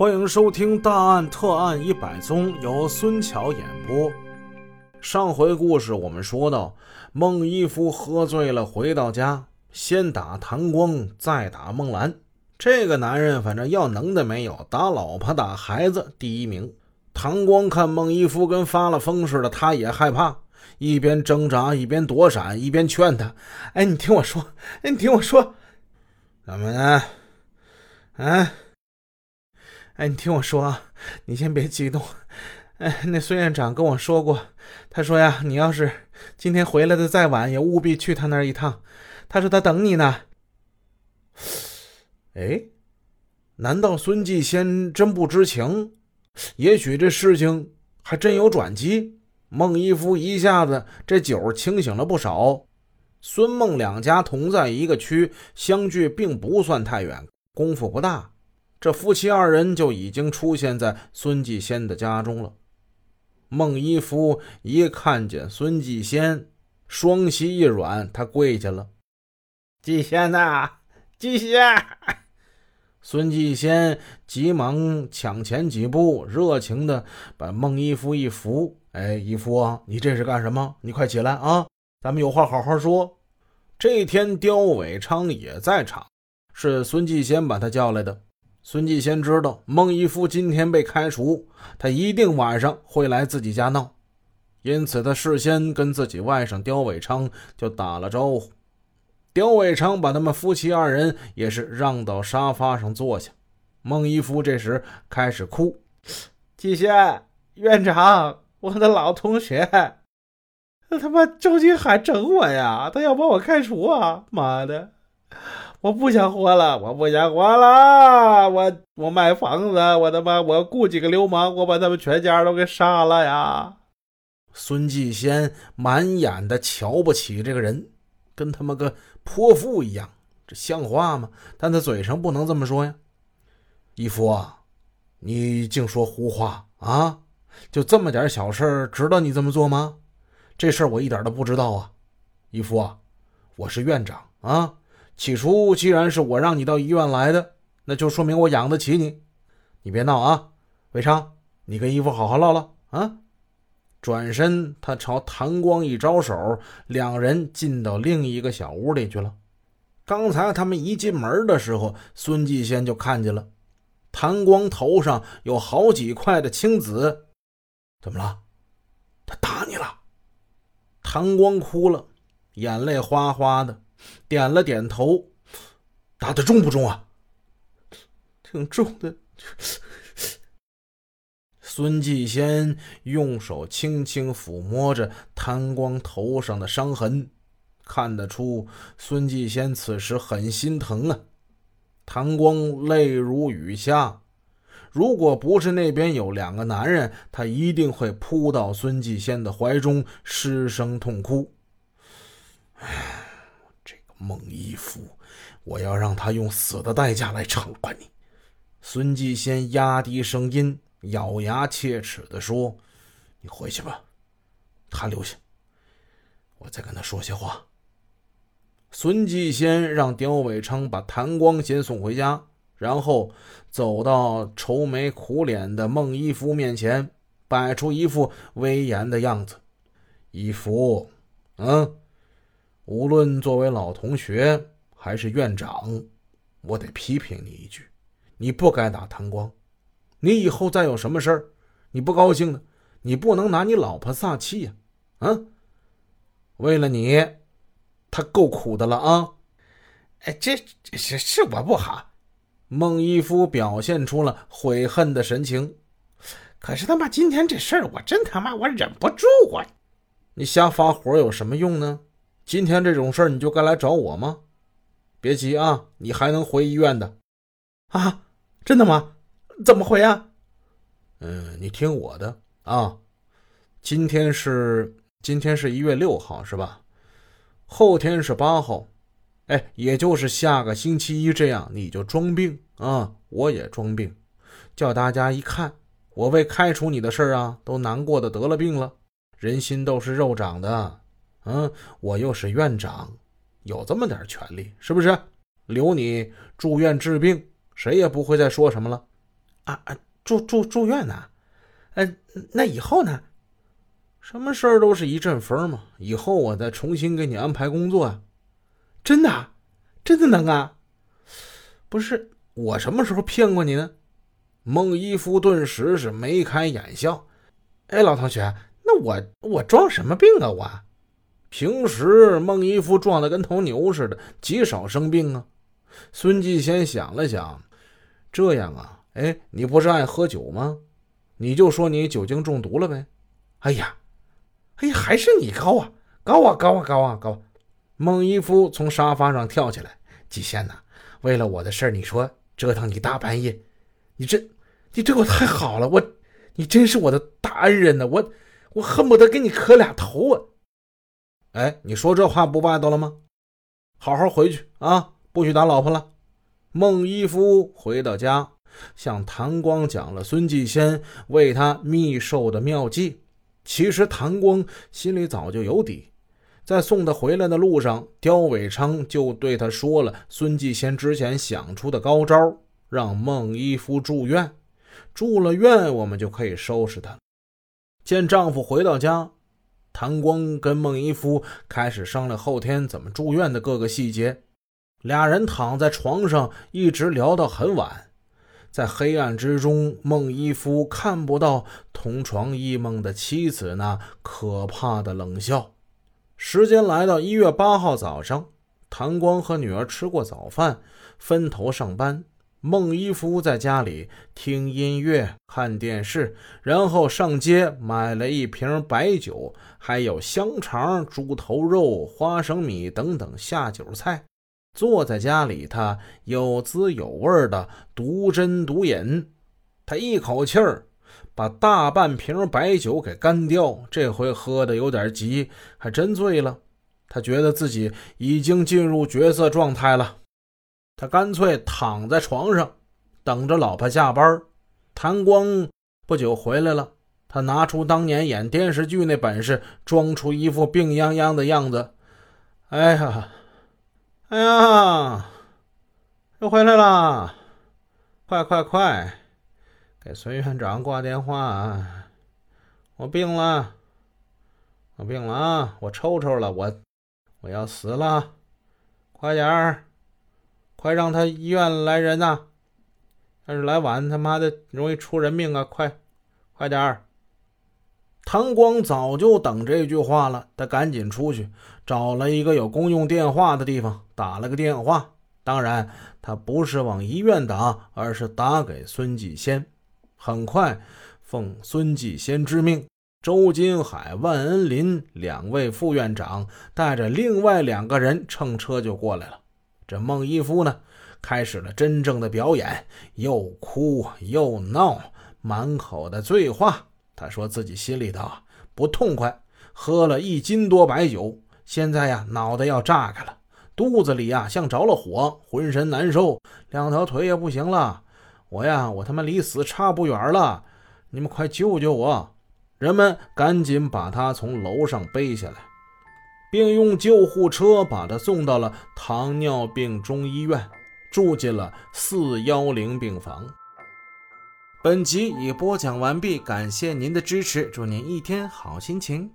欢迎收听《大案特案一百宗》，由孙桥演播。上回故事我们说到，孟一夫喝醉了回到家，先打唐光，再打孟兰。这个男人反正要能的没有，打老婆打孩子第一名。唐光看孟一夫跟发了疯似的，他也害怕，一边挣扎一边躲闪，一边劝他：“哎，你听我说，哎，你听我说，怎么呢？啊？”，哎你听我说啊，你先别激动。哎，那孙院长跟我说过，他说呀，你要是今天回来的再晚，也务必去他那一趟。他说他等你呢。哎，难道孙继先真不知情？也许这事情还真有转机。孟一夫一下子这酒清醒了不少。孙孟两家同在一个区，相距并不算太远，功夫不大。这夫妻二人就已经出现在孙继先的家中了。孟一夫一看见孙继先，双膝一软，他跪下了：“继先呐，继先！”孙继先急忙抢前几步，热情的把孟一夫一扶：“哎，一夫啊，你这是干什么？你快起来啊，咱们有话好好说。”这天，刁伟昌也在场，是孙继先把他叫来的。孙继先知道孟一夫今天被开除，他一定晚上会来自己家闹，因此他事先跟自己外甥刁伟昌就打了招呼。刁伟昌把他们夫妻二人也是让到沙发上坐下。孟一夫这时开始哭：“继先院长，我的老同学，他他妈周金海整我呀！他要把我开除啊！妈的！”我不想活了，我不想活了，我我卖房子，我他妈我雇几个流氓，我把他们全家都给杀了呀！孙继先满眼的瞧不起这个人，跟他妈个泼妇一样，这像话吗？但他嘴上不能这么说呀。义夫啊，你净说胡话啊！就这么点小事值得你这么做吗？这事儿我一点都不知道啊！义夫啊，我是院长啊！起初，既然是我让你到医院来的，那就说明我养得起你。你别闹啊，伟昌，你跟姨父好好唠唠啊。转身，他朝谭光一招手，两人进到另一个小屋里去了。刚才他们一进门的时候，孙继先就看见了谭光头上有好几块的青紫。怎么了？他打你了？谭光哭了，眼泪哗哗的。点了点头，打的重不重啊？挺重的。孙继先用手轻轻抚摸着谭光头上的伤痕，看得出孙继先此时很心疼啊。谭光泪如雨下，如果不是那边有两个男人，他一定会扑到孙继先的怀中失声痛哭。唉。孟一夫，我要让他用死的代价来偿还你。孙继先压低声音，咬牙切齿地说：“你回去吧，他留下，我再跟他说些话。”孙继先让刁伟昌把谭光先送回家，然后走到愁眉苦脸的孟一夫面前，摆出一副威严的样子：“一夫，嗯。”无论作为老同学还是院长，我得批评你一句：你不该打唐光。你以后再有什么事儿，你不高兴的，你不能拿你老婆撒气呀！啊，为了你，他够苦的了啊！哎，这这是是我不好。孟一夫表现出了悔恨的神情。可是他妈今天这事儿，我真他妈我忍不住啊！你瞎发火有什么用呢？今天这种事儿你就该来找我吗？别急啊，你还能回医院的。啊，真的吗？怎么回啊？嗯，你听我的啊。今天是今天是一月六号是吧？后天是八号，哎，也就是下个星期一这样，你就装病啊，我也装病，叫大家一看，我为开除你的事儿啊，都难过的得了病了。人心都是肉长的。嗯，我又是院长，有这么点权利，是不是？留你住院治病，谁也不会再说什么了。啊啊，住住住院呢？呃，那以后呢？什么事儿都是一阵风嘛。以后我再重新给你安排工作啊。真的，真的能啊？不是我什么时候骗过你呢？孟一夫顿时是眉开眼笑。哎，老同学，那我我装什么病啊？我平时孟一夫壮的跟头牛似的，极少生病啊。孙继先想了想，这样啊，哎，你不是爱喝酒吗？你就说你酒精中毒了呗。哎呀，哎呀，还是你高啊，高啊，高啊，高啊，高！孟一夫从沙发上跳起来。季先呐，为了我的事儿，你说折腾你大半夜，你这，你对我太好了，我，你真是我的大恩人呢，我，我恨不得给你磕俩头啊！哎，你说这话不外道了吗？好好回去啊，不许打老婆了。孟一夫回到家，向谭光讲了孙继先为他密授的妙计。其实谭光心里早就有底，在送他回来的路上，刁伟昌就对他说了孙继先之前想出的高招，让孟一夫住院。住了院，我们就可以收拾他。见丈夫回到家。谭光跟孟一夫开始商量后天怎么住院的各个细节，俩人躺在床上一直聊到很晚。在黑暗之中，孟一夫看不到同床异梦的妻子那可怕的冷笑。时间来到一月八号早上，谭光和女儿吃过早饭，分头上班。孟一夫在家里听音乐、看电视，然后上街买了一瓶白酒，还有香肠、猪头肉、花生米等等下酒菜。坐在家里，他有滋有味的独斟独饮。他一口气儿把大半瓶白酒给干掉，这回喝的有点急，还真醉了。他觉得自己已经进入角色状态了。他干脆躺在床上，等着老婆下班。谭光不久回来了，他拿出当年演电视剧那本事，装出一副病殃殃的样子。哎呀，哎呀，又回来了！快快快，给孙院长挂电话！我病了，我病了啊！我抽抽了，我我要死了！快点儿！快让他医院来人呐！要是来晚，他妈的容易出人命啊！快，快点儿！唐光早就等这句话了，他赶紧出去找了一个有公用电话的地方，打了个电话。当然，他不是往医院打，而是打给孙继先。很快，奉孙继先之命，周金海、万恩林两位副院长带着另外两个人乘车就过来了。这孟一夫呢，开始了真正的表演，又哭又闹，满口的醉话。他说自己心里头不痛快，喝了一斤多白酒，现在呀脑袋要炸开了，肚子里呀像着了火，浑身难受，两条腿也不行了。我呀，我他妈离死差不远了，你们快救救我！人们赶紧把他从楼上背下来。并用救护车把他送到了糖尿病中医院，住进了四幺零病房。本集已播讲完毕，感谢您的支持，祝您一天好心情。